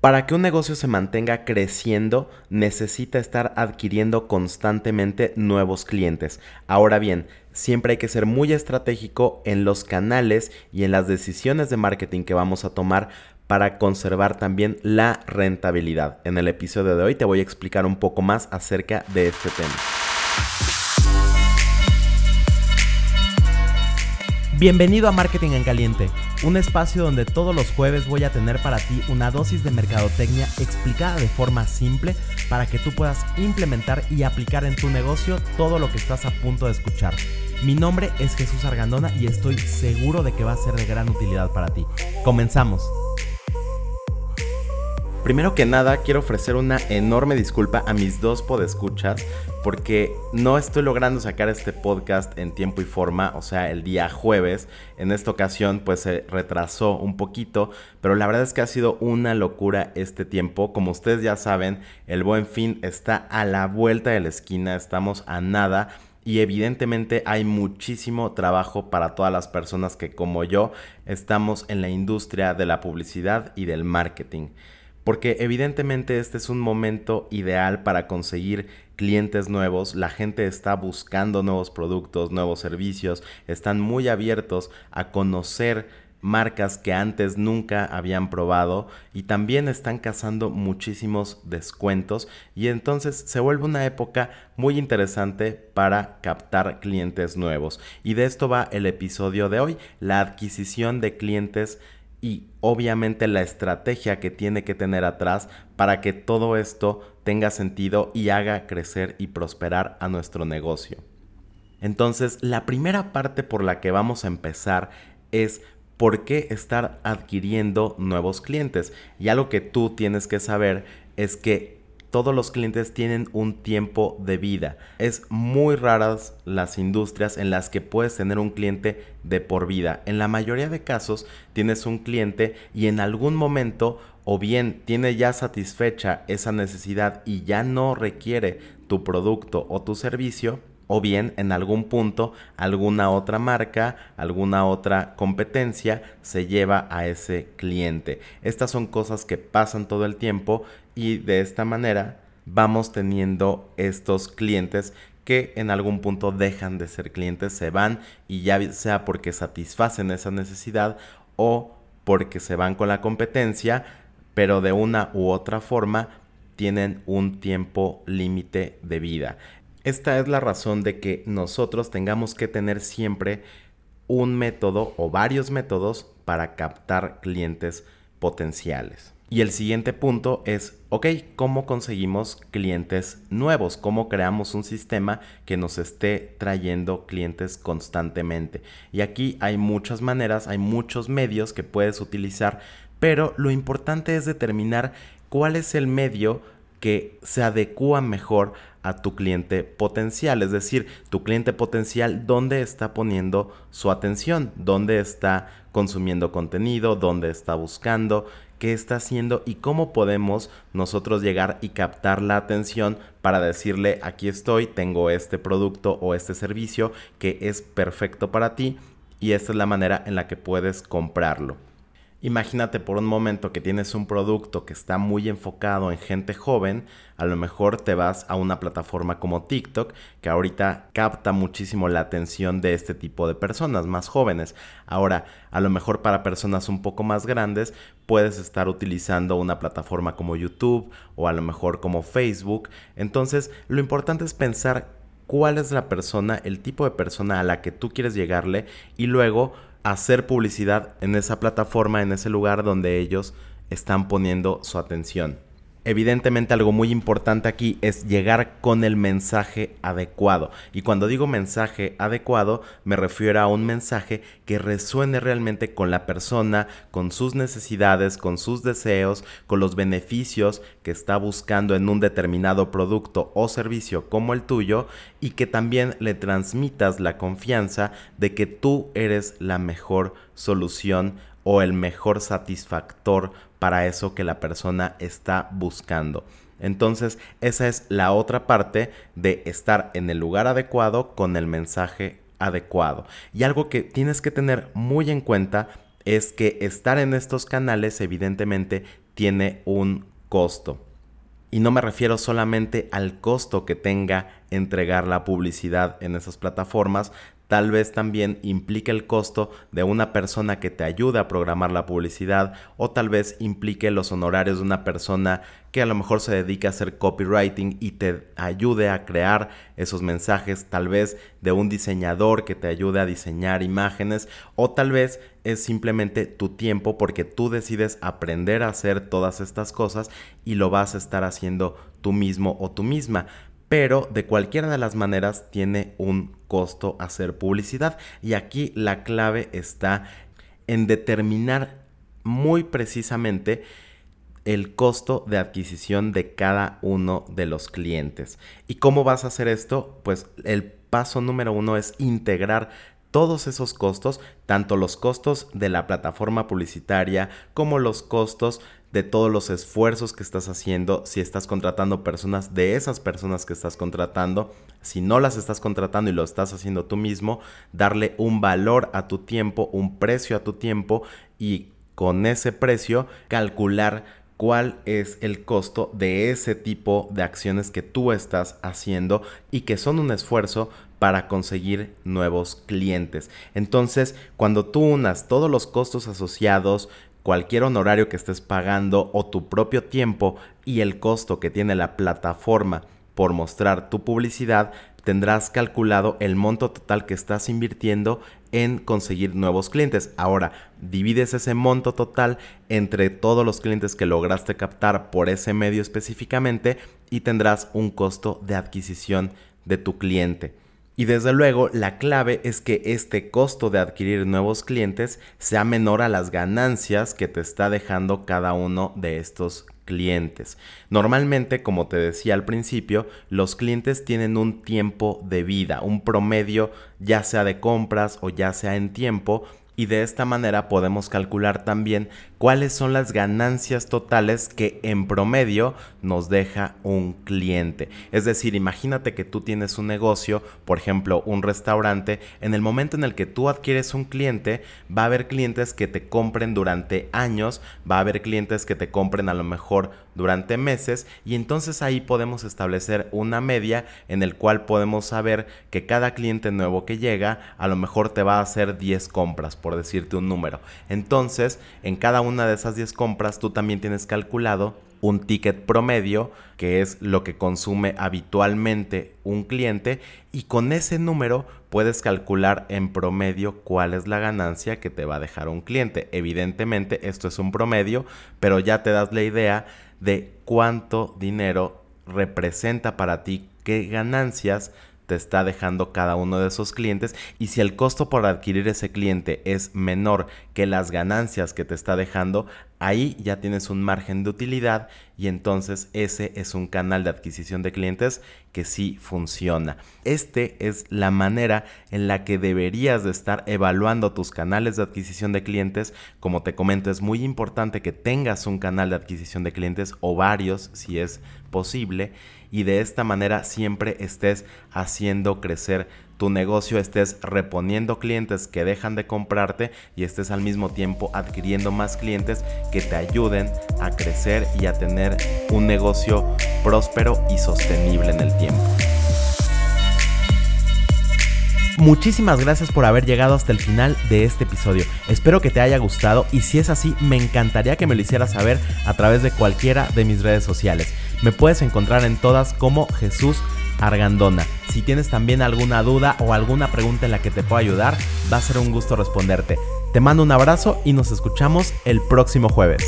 Para que un negocio se mantenga creciendo, necesita estar adquiriendo constantemente nuevos clientes. Ahora bien, siempre hay que ser muy estratégico en los canales y en las decisiones de marketing que vamos a tomar para conservar también la rentabilidad. En el episodio de hoy te voy a explicar un poco más acerca de este tema. Bienvenido a Marketing en Caliente, un espacio donde todos los jueves voy a tener para ti una dosis de mercadotecnia explicada de forma simple para que tú puedas implementar y aplicar en tu negocio todo lo que estás a punto de escuchar. Mi nombre es Jesús Argandona y estoy seguro de que va a ser de gran utilidad para ti. Comenzamos. Primero que nada, quiero ofrecer una enorme disculpa a mis dos podescuchas porque no estoy logrando sacar este podcast en tiempo y forma, o sea, el día jueves. En esta ocasión pues se retrasó un poquito, pero la verdad es que ha sido una locura este tiempo. Como ustedes ya saben, el buen fin está a la vuelta de la esquina, estamos a nada. Y evidentemente hay muchísimo trabajo para todas las personas que como yo estamos en la industria de la publicidad y del marketing porque evidentemente este es un momento ideal para conseguir clientes nuevos, la gente está buscando nuevos productos, nuevos servicios, están muy abiertos a conocer marcas que antes nunca habían probado y también están cazando muchísimos descuentos y entonces se vuelve una época muy interesante para captar clientes nuevos. Y de esto va el episodio de hoy, la adquisición de clientes y obviamente la estrategia que tiene que tener atrás para que todo esto tenga sentido y haga crecer y prosperar a nuestro negocio. Entonces, la primera parte por la que vamos a empezar es por qué estar adquiriendo nuevos clientes. Y algo que tú tienes que saber es que todos los clientes tienen un tiempo de vida. Es muy raras las industrias en las que puedes tener un cliente de por vida. En la mayoría de casos tienes un cliente y en algún momento o bien tiene ya satisfecha esa necesidad y ya no requiere tu producto o tu servicio o bien en algún punto alguna otra marca, alguna otra competencia se lleva a ese cliente. Estas son cosas que pasan todo el tiempo y de esta manera vamos teniendo estos clientes que en algún punto dejan de ser clientes, se van y ya sea porque satisfacen esa necesidad o porque se van con la competencia, pero de una u otra forma tienen un tiempo límite de vida. Esta es la razón de que nosotros tengamos que tener siempre un método o varios métodos para captar clientes potenciales. Y el siguiente punto es, ok, ¿cómo conseguimos clientes nuevos? ¿Cómo creamos un sistema que nos esté trayendo clientes constantemente? Y aquí hay muchas maneras, hay muchos medios que puedes utilizar, pero lo importante es determinar cuál es el medio que se adecua mejor a tu cliente potencial, es decir, tu cliente potencial, dónde está poniendo su atención, dónde está consumiendo contenido, dónde está buscando, qué está haciendo y cómo podemos nosotros llegar y captar la atención para decirle aquí estoy, tengo este producto o este servicio que es perfecto para ti y esta es la manera en la que puedes comprarlo. Imagínate por un momento que tienes un producto que está muy enfocado en gente joven, a lo mejor te vas a una plataforma como TikTok, que ahorita capta muchísimo la atención de este tipo de personas más jóvenes. Ahora, a lo mejor para personas un poco más grandes, puedes estar utilizando una plataforma como YouTube o a lo mejor como Facebook. Entonces, lo importante es pensar cuál es la persona, el tipo de persona a la que tú quieres llegarle y luego hacer publicidad en esa plataforma, en ese lugar donde ellos están poniendo su atención. Evidentemente algo muy importante aquí es llegar con el mensaje adecuado. Y cuando digo mensaje adecuado, me refiero a un mensaje que resuene realmente con la persona, con sus necesidades, con sus deseos, con los beneficios que está buscando en un determinado producto o servicio como el tuyo y que también le transmitas la confianza de que tú eres la mejor solución o el mejor satisfactor para eso que la persona está buscando. Entonces, esa es la otra parte de estar en el lugar adecuado con el mensaje adecuado. Y algo que tienes que tener muy en cuenta es que estar en estos canales evidentemente tiene un costo. Y no me refiero solamente al costo que tenga entregar la publicidad en esas plataformas, tal vez también implique el costo de una persona que te ayude a programar la publicidad o tal vez implique los honorarios de una persona que a lo mejor se dedica a hacer copywriting y te ayude a crear esos mensajes, tal vez de un diseñador que te ayude a diseñar imágenes o tal vez es simplemente tu tiempo porque tú decides aprender a hacer todas estas cosas y lo vas a estar haciendo tú mismo o tú misma pero de cualquiera de las maneras tiene un costo hacer publicidad. Y aquí la clave está en determinar muy precisamente el costo de adquisición de cada uno de los clientes. ¿Y cómo vas a hacer esto? Pues el paso número uno es integrar todos esos costos, tanto los costos de la plataforma publicitaria como los costos de todos los esfuerzos que estás haciendo, si estás contratando personas, de esas personas que estás contratando, si no las estás contratando y lo estás haciendo tú mismo, darle un valor a tu tiempo, un precio a tu tiempo y con ese precio calcular cuál es el costo de ese tipo de acciones que tú estás haciendo y que son un esfuerzo para conseguir nuevos clientes. Entonces, cuando tú unas todos los costos asociados, cualquier honorario que estés pagando o tu propio tiempo y el costo que tiene la plataforma por mostrar tu publicidad, tendrás calculado el monto total que estás invirtiendo en conseguir nuevos clientes. Ahora, divides ese monto total entre todos los clientes que lograste captar por ese medio específicamente y tendrás un costo de adquisición de tu cliente. Y desde luego la clave es que este costo de adquirir nuevos clientes sea menor a las ganancias que te está dejando cada uno de estos clientes. Normalmente, como te decía al principio, los clientes tienen un tiempo de vida, un promedio ya sea de compras o ya sea en tiempo y de esta manera podemos calcular también cuáles son las ganancias totales que en promedio nos deja un cliente. Es decir, imagínate que tú tienes un negocio, por ejemplo, un restaurante, en el momento en el que tú adquieres un cliente, va a haber clientes que te compren durante años, va a haber clientes que te compren a lo mejor durante meses y entonces ahí podemos establecer una media en el cual podemos saber que cada cliente nuevo que llega a lo mejor te va a hacer 10 compras, por decirte un número. Entonces, en cada una de esas 10 compras tú también tienes calculado un ticket promedio, que es lo que consume habitualmente un cliente, y con ese número puedes calcular en promedio cuál es la ganancia que te va a dejar un cliente. Evidentemente esto es un promedio, pero ya te das la idea de cuánto dinero representa para ti, qué ganancias te está dejando cada uno de esos clientes y si el costo por adquirir ese cliente es menor que las ganancias que te está dejando, ahí ya tienes un margen de utilidad y entonces ese es un canal de adquisición de clientes que sí funciona. Este es la manera en la que deberías de estar evaluando tus canales de adquisición de clientes. Como te comento, es muy importante que tengas un canal de adquisición de clientes o varios si es posible y de esta manera siempre estés haciendo crecer tu negocio, estés reponiendo clientes que dejan de comprarte y estés al mismo tiempo adquiriendo más clientes que te ayuden a crecer y a tener un negocio próspero y sostenible en el tiempo. Muchísimas gracias por haber llegado hasta el final de este episodio. Espero que te haya gustado y si es así, me encantaría que me lo hicieras saber a través de cualquiera de mis redes sociales. Me puedes encontrar en todas como Jesús Argandona. Si tienes también alguna duda o alguna pregunta en la que te pueda ayudar, va a ser un gusto responderte. Te mando un abrazo y nos escuchamos el próximo jueves.